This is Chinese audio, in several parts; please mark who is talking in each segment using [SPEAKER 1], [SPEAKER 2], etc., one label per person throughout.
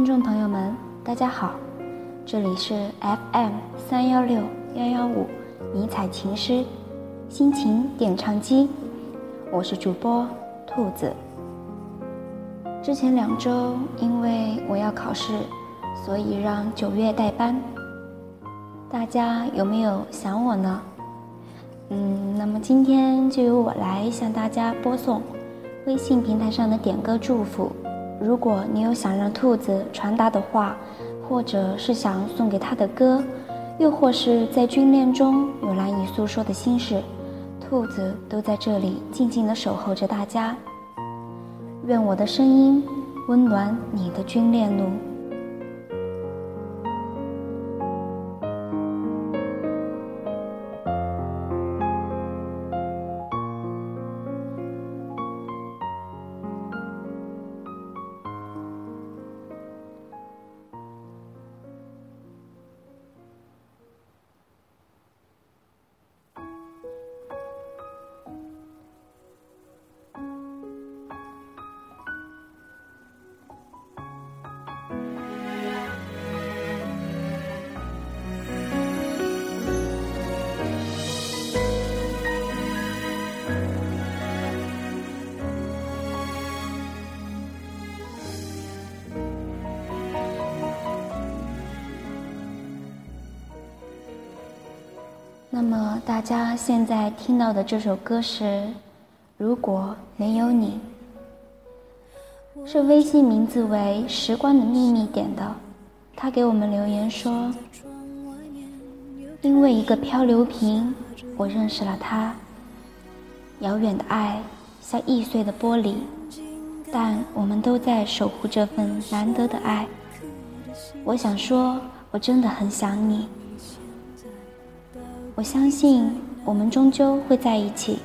[SPEAKER 1] 听众朋友们，大家好，这里是 FM 三幺六幺幺五迷彩情诗心情点唱机，我是主播兔子。之前两周因为我要考试，所以让九月代班。大家有没有想我呢？嗯，那么今天就由我来向大家播送微信平台上的点歌祝福。如果你有想让兔子传达的话，或者是想送给它的歌，又或是在军恋中有难以诉说的心事，兔子都在这里静静的守候着大家。愿我的声音温暖你的军恋路。那么大家现在听到的这首歌是《如果没有你》，是微信名字为“时光的秘密”点的。他给我们留言说：“因为一个漂流瓶，我认识了他。遥远的爱像易碎的玻璃，但我们都在守护这份难得的爱。我想说，我真的很想你。”我相信我们终究会在一起，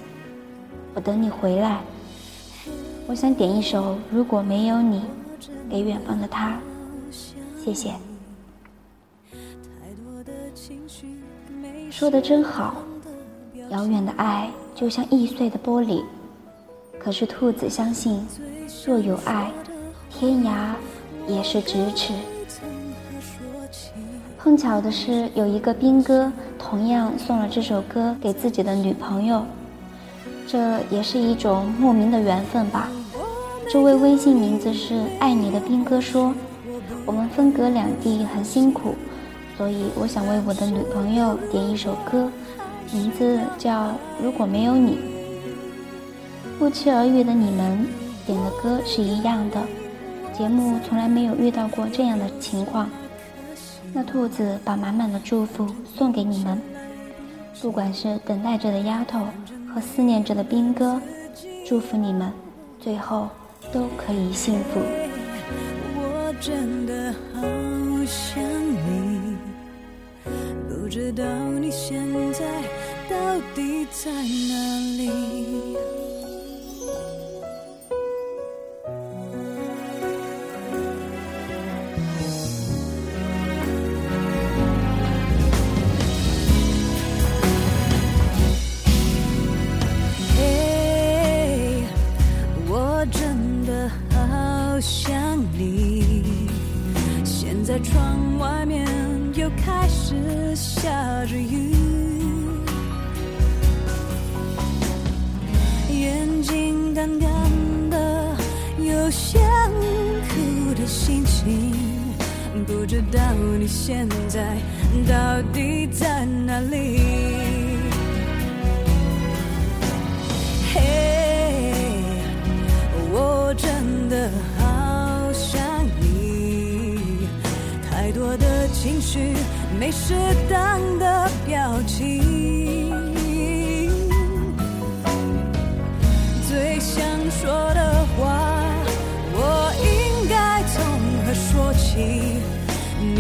[SPEAKER 1] 我等你回来。我想点一首《如果没有你》，给远方的他，谢谢。说的真好，遥远的爱就像易碎的玻璃，可是兔子相信，若有爱，天涯也是咫尺。碰巧的是，有一个兵哥同样送了这首歌给自己的女朋友，这也是一种莫名的缘分吧。这位微信名字是“爱你的兵哥”说：“我们分隔两地很辛苦，所以我想为我的女朋友点一首歌，名字叫《如果没有你》。”不期而遇的你们点的歌是一样的，节目从来没有遇到过这样的情况。那兔子把满满的祝福送给你们，不管是等待着的丫头和思念着的兵哥，祝福你们，最后都可以幸福。
[SPEAKER 2] 我真的好想你，不知道你现在到底在哪里。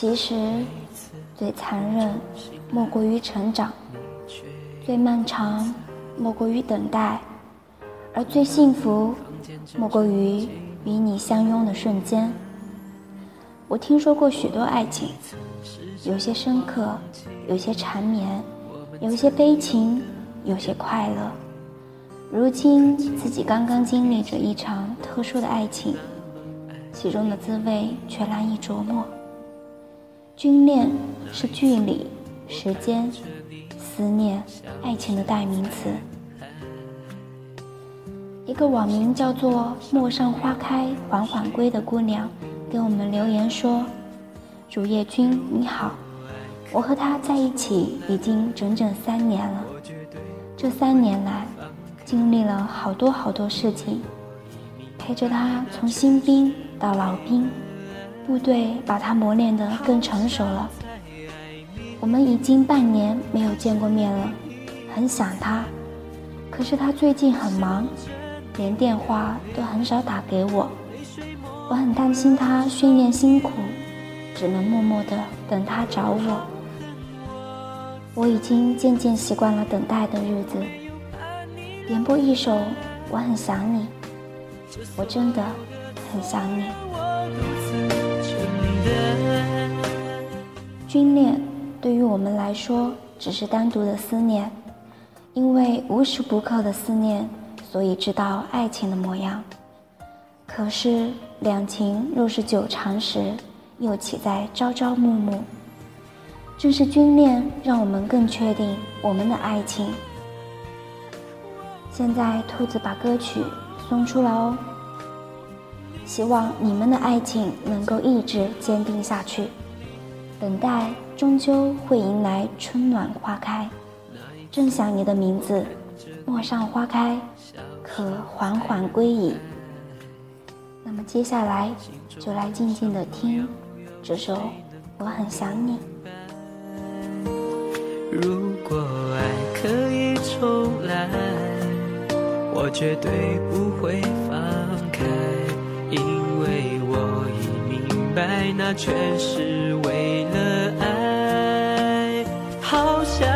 [SPEAKER 1] 其实，最残忍莫过于成长，最漫长莫过于等待，而最幸福莫过于与你相拥的瞬间。我听说过许多爱情，有些深刻，有些缠绵，有些悲情，有些快乐。如今自己刚刚经历着一场特殊的爱情，其中的滋味却难以琢磨。军恋是距离、时间、思念、爱情的代名词。一个网名叫做“陌上花开缓缓归”的姑娘给我们留言说：“主页君你好，我和他在一起已经整整三年了。这三年来，经历了好多好多事情，陪着他从新兵到老兵。”部队把他磨练得更成熟了。我们已经半年没有见过面了，很想他。可是他最近很忙，连电话都很少打给我。我很担心他训练辛苦，只能默默地等他找我。我已经渐渐习惯了等待的日子。点播一首《我很想你》，我真的很想你。军恋对于我们来说只是单独的思念，因为无时不刻的思念，所以知道爱情的模样。可是两情若是久长时，又岂在朝朝暮暮？正是军恋让我们更确定我们的爱情。现在兔子把歌曲送出了哦。希望你们的爱情能够一直坚定下去，等待终究会迎来春暖花开。正想你的名字，陌上花开，可缓缓归矣。那么接下来就来静静的听这首《我很想你》。
[SPEAKER 3] 如果爱可以重来，我绝对不会放开。因为我已明白，那全是为了爱，好想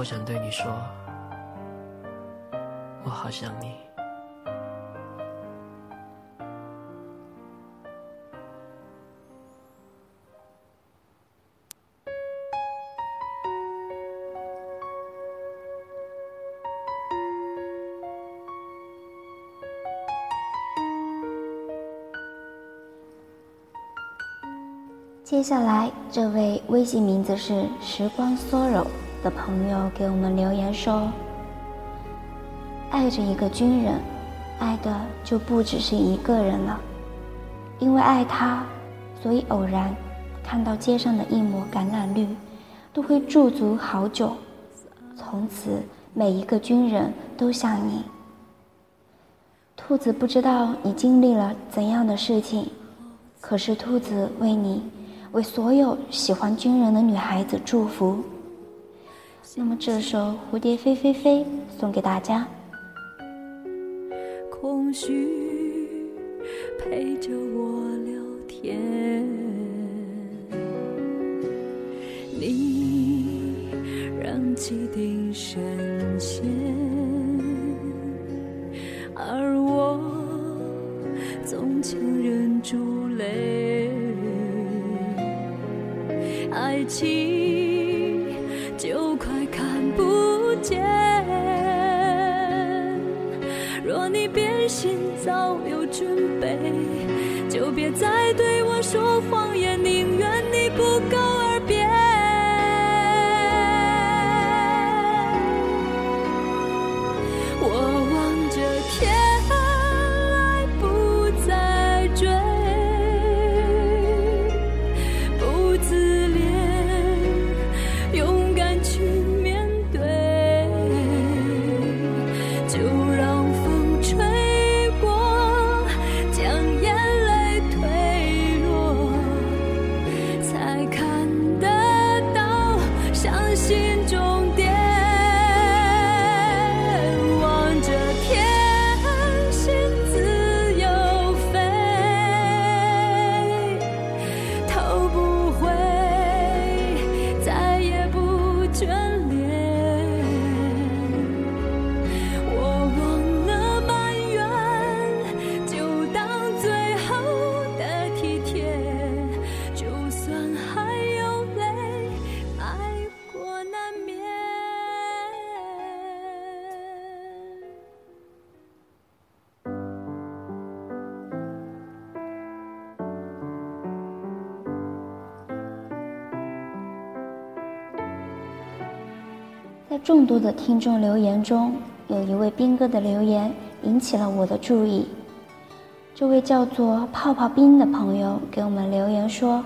[SPEAKER 3] 我想对你说，我好想你。
[SPEAKER 1] 接下来，这位微信名字是“时光 sorrow” 的朋友给我们留言说：“爱着一个军人，爱的就不只是一个人了。因为爱他，所以偶然看到街上的一抹橄榄绿，都会驻足好久。从此，每一个军人都像你。兔子不知道你经历了怎样的事情，可是兔子为你。”为所有喜欢军人的女孩子祝福。那么这首《蝴蝶飞飞飞》送给大家。
[SPEAKER 2] 空虚陪着我聊天，你让汽笛深陷，而我总强忍住泪。爱情
[SPEAKER 1] 众多的听众留言中，有一位兵哥的留言引起了我的注意。这位叫做泡泡冰的朋友给我们留言说：“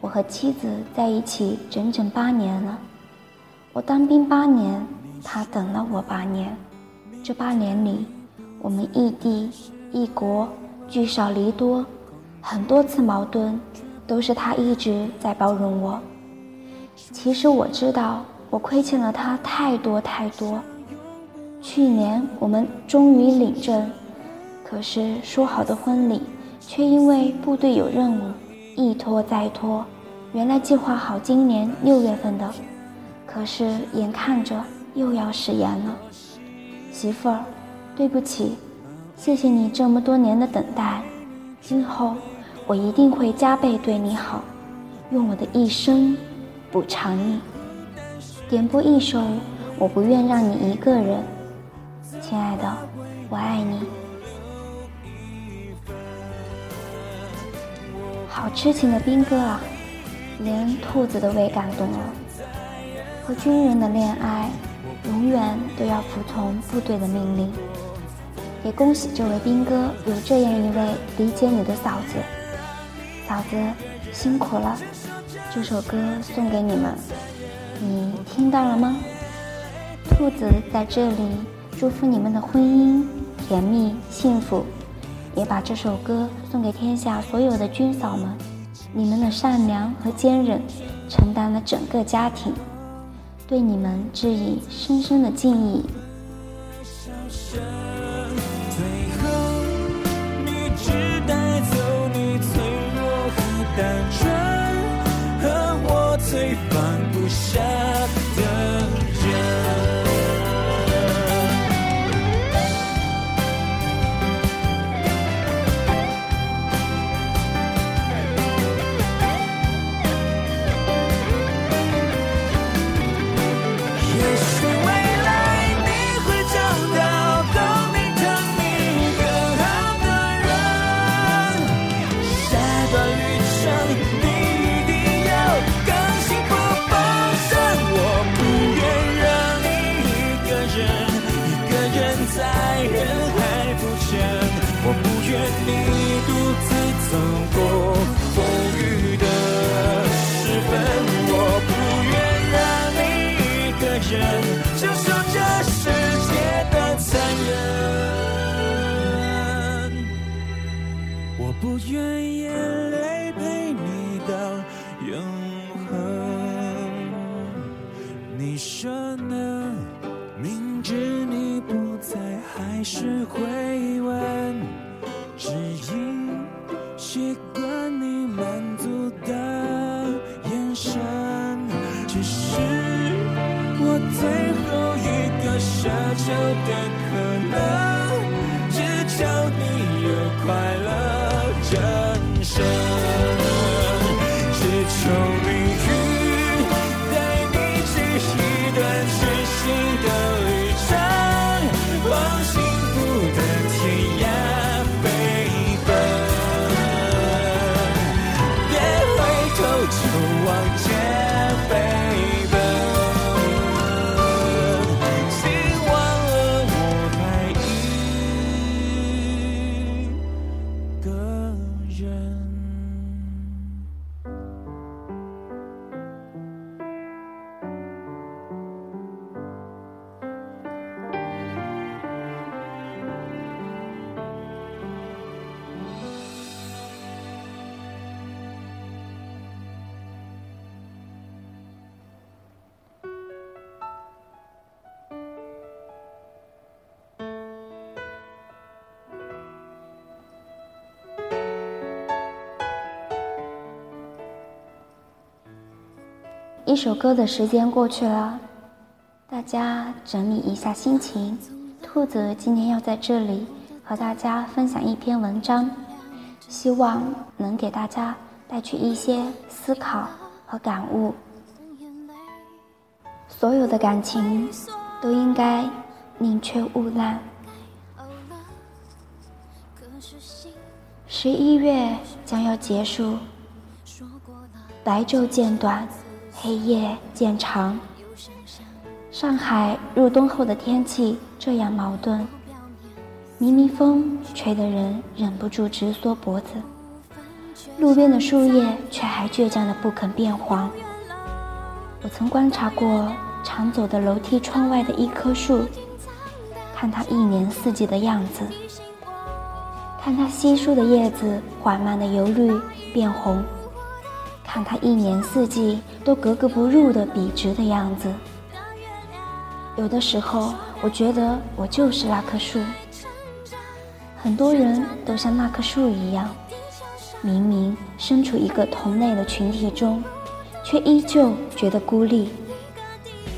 [SPEAKER 1] 我和妻子在一起整整八年了，我当兵八年，他等了我八年。这八年里，我们异地异国，聚少离多，很多次矛盾，都是他一直在包容我。其实我知道。”我亏欠了他太多太多。去年我们终于领证，可是说好的婚礼却因为部队有任务，一拖再拖。原来计划好今年六月份的，可是眼看着又要食言了。媳妇儿，对不起，谢谢你这么多年的等待，今后我一定会加倍对你好，用我的一生补偿你。点播一首《我不愿让你一个人》，亲爱的，我爱你。好痴情的兵哥啊，连兔子都被感动了。和军人的恋爱，永远都要服从部队的命令。也恭喜这位兵哥有这样一位理解你的嫂子。嫂子辛苦了，这首歌送给你们。你听到了吗？兔子在这里祝福你们的婚姻甜蜜幸福，也把这首歌送给天下所有的军嫂们。你们的善良和坚韧承担了整个家庭，对你们致以深深的敬意。
[SPEAKER 4] 愿眼
[SPEAKER 5] 泪陪你到
[SPEAKER 4] 永恒
[SPEAKER 5] 你说呢明知你
[SPEAKER 4] 不在还是会问只因习惯你满足的眼神只是我最后一个奢求的可能只求你有快乐。
[SPEAKER 1] 一首歌的时间过去了，大家整理一下心情。兔子今天要在这里和大家分享一篇文章，希望能给大家带去一些思考和感悟。所有的感情都应该宁缺毋滥。十一月将要结束，白昼渐短，黑夜渐长。上海入冬后的天气这样矛盾，明明风吹得人忍不住直缩脖子，路边的树叶却还倔强的不肯变黄。我曾观察过常走的楼梯窗外的一棵树，看它一年四季的样子，看它稀疏的叶子缓慢的由绿变红，看它一年四季都格格不入的笔直的样子。有的时候，我觉得我就是那棵树。很多人都像那棵树一样，明明身处一个同类的群体中，却依旧觉得孤立，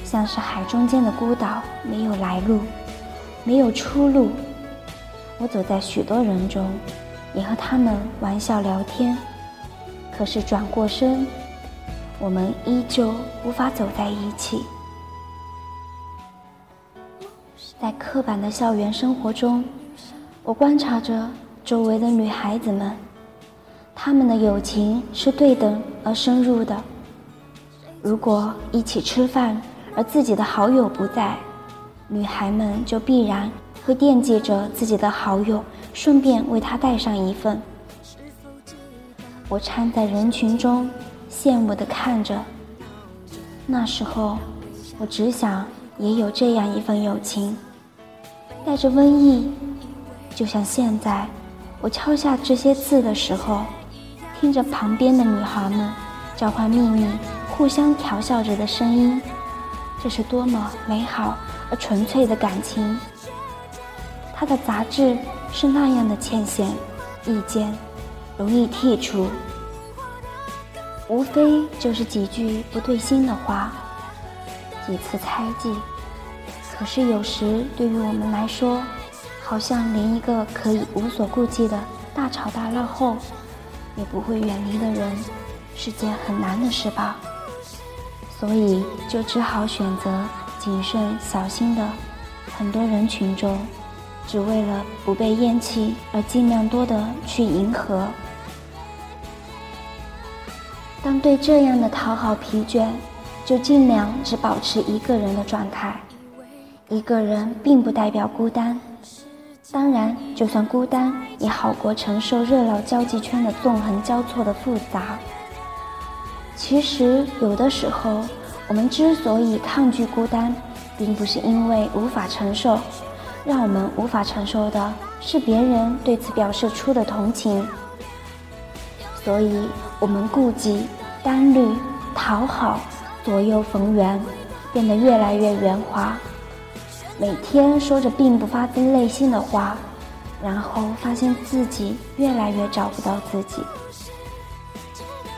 [SPEAKER 1] 像是海中间的孤岛，没有来路，没有出路。我走在许多人中，也和他们玩笑聊天，可是转过身，我们依旧无法走在一起。在刻板的校园生活中，我观察着周围的女孩子们，她们的友情是对等而深入的。如果一起吃饭，而自己的好友不在，女孩们就必然会惦记着自己的好友，顺便为他带上一份。我掺在人群中，羡慕地看着。那时候，我只想也有这样一份友情。带着瘟疫，就像现在，我敲下这些字的时候，听着旁边的女孩们交换秘密、互相调笑着的声音，这是多么美好而纯粹的感情。他的杂质是那样的浅显，意见容易剔除，无非就是几句不对心的话，几次猜忌。可是有时对于我们来说，好像连一个可以无所顾忌的大吵大闹后，也不会远离的人，是件很难的事吧？所以就只好选择谨慎小心的，很多人群中，只为了不被厌弃而尽量多的去迎合。当对这样的讨好疲倦，就尽量只保持一个人的状态。一个人并不代表孤单，当然，就算孤单，也好过承受热闹交际圈的纵横交错的复杂。其实，有的时候，我们之所以抗拒孤单，并不是因为无法承受，让我们无法承受的是别人对此表示出的同情。所以，我们顾忌、单虑、讨好、左右逢源，变得越来越圆滑。每天说着并不发自内心的话，然后发现自己越来越找不到自己。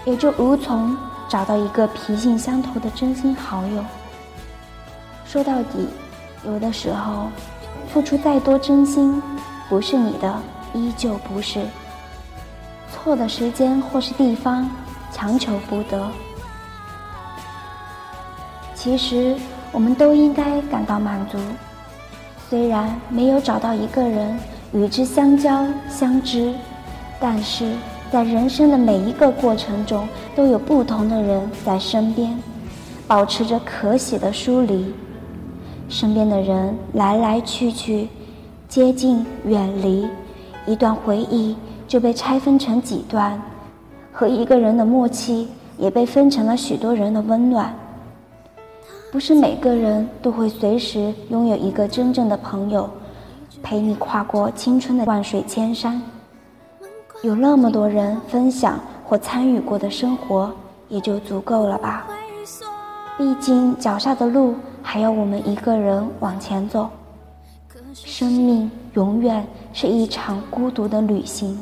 [SPEAKER 1] 也就无从找到一个脾性相投的真心好友。说到底，有的时候，付出再多真心，不是你的，依旧不是。错的时间或是地方，强求不得。其实，我们都应该感到满足。虽然没有找到一个人与之相交相知，但是在人生的每一个过程中，都有不同的人在身边，保持着可喜的疏离。身边的人来来去去，接近远离，一段回忆就被拆分成几段，和一个人的默契也被分成了许多人的温暖。不是每个人都会随时拥有一个真正的朋友，陪你跨过青春的万水千山。有那么多人分享或参与过的生活，也就足够了吧。毕竟脚下的路还要我们一个人往前走。生命永远是一场孤独的旅行。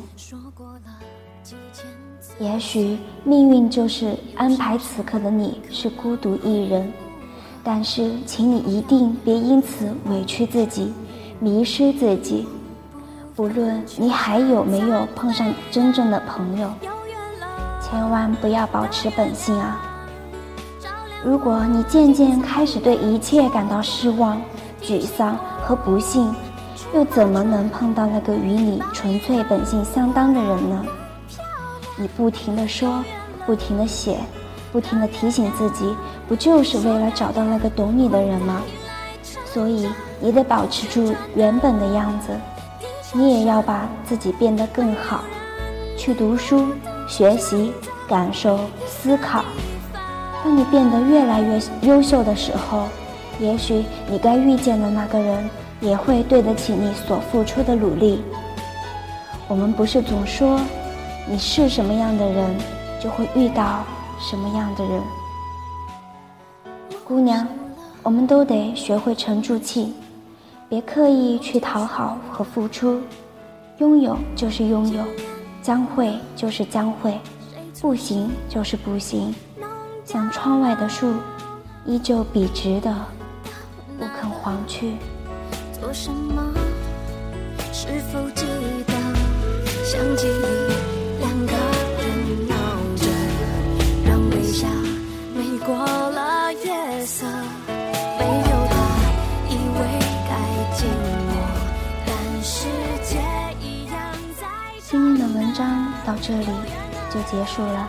[SPEAKER 1] 也许命运就是安排此刻的你是孤独一人。但是，请你一定别因此委屈自己，迷失自己。不论你还有没有碰上真正的朋友，千万不要保持本性啊！如果你渐渐开始对一切感到失望、沮丧和不幸，又怎么能碰到那个与你纯粹本性相当的人呢？你不停的说，不停的写。不停的提醒自己，不就是为了找到那个懂你的人吗？所以你得保持住原本的样子，你也要把自己变得更好，去读书、学习、感受、思考。当你变得越来越优秀的时候，也许你该遇见的那个人也会对得起你所付出的努力。我们不是总说，你是什么样的人，就会遇到。什么样的人，姑娘，我们都得学会沉住气，别刻意去讨好和付出。拥有就是拥有，将会就是将会，不行就是不行。像窗外的树，依旧笔直的，不肯黄去。做什么？是否记得？想记忆，两个
[SPEAKER 6] 人闹着，让微笑美过了夜色。没有他，以为该寂寞，但世界一样在。
[SPEAKER 1] 今天的文章到这里就结束了。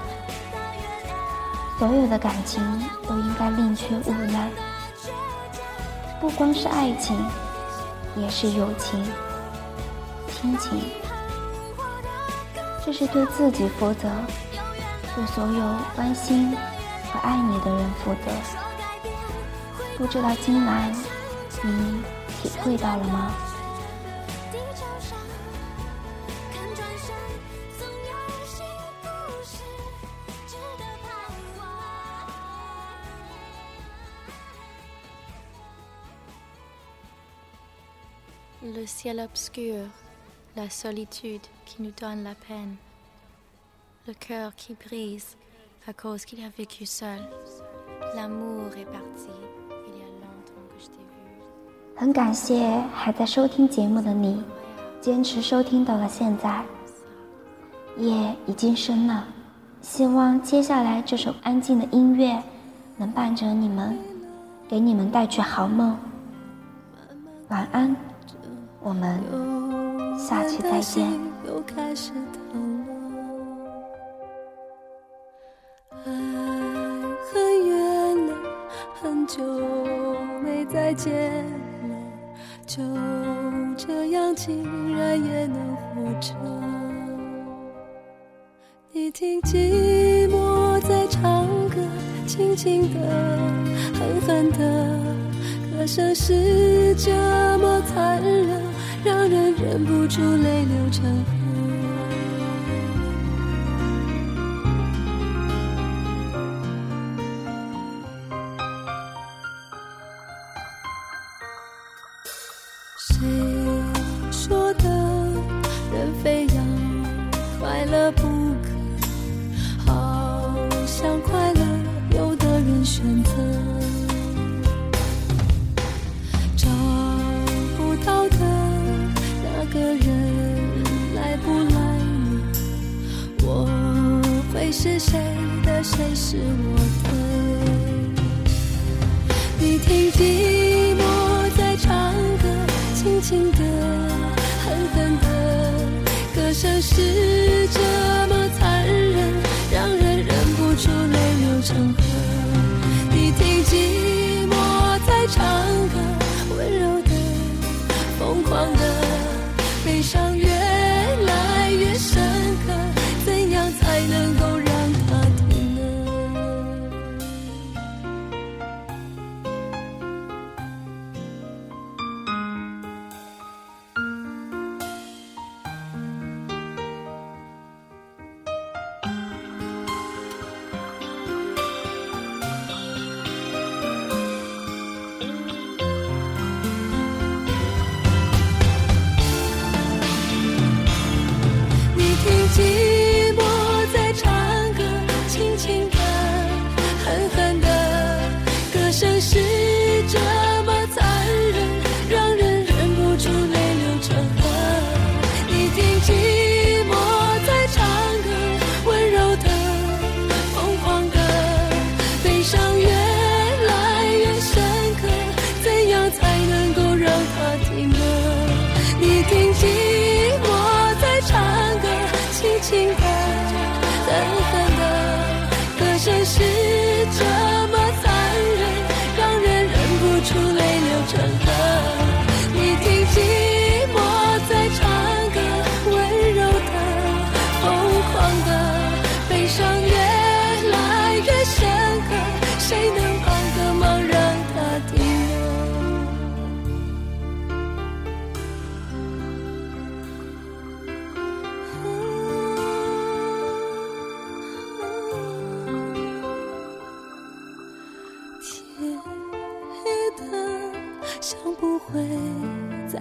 [SPEAKER 1] 所有的感情都应该宁缺毋滥，不光是爱情，也是友情、亲情。这是对自己负责，对所有关心和爱你的人负责。不知道今晚你体会到了吗
[SPEAKER 7] ？Le ciel obscur, la solitude qui nous donne la peine, le cœur qui brise à cause qu'il a vécu seul. L'amour est parti, il y a longtemps que je t'ai vu.
[SPEAKER 1] 很感谢还在收听节目的你，坚持收听到了现在。夜已经深了，希望接下来这首安静的音乐能伴着你们，给你们带去好梦。晚安。我们下期再见。
[SPEAKER 2] 爱很远了，很久没再见了，就这样竟然也能活着。你听寂寞在唱歌，轻轻的，狠狠的，歌声是这么残忍。让人忍不住泪流成河。轻轻的狠狠的歌声是这么残忍让人忍不住泪流成河。你听几这是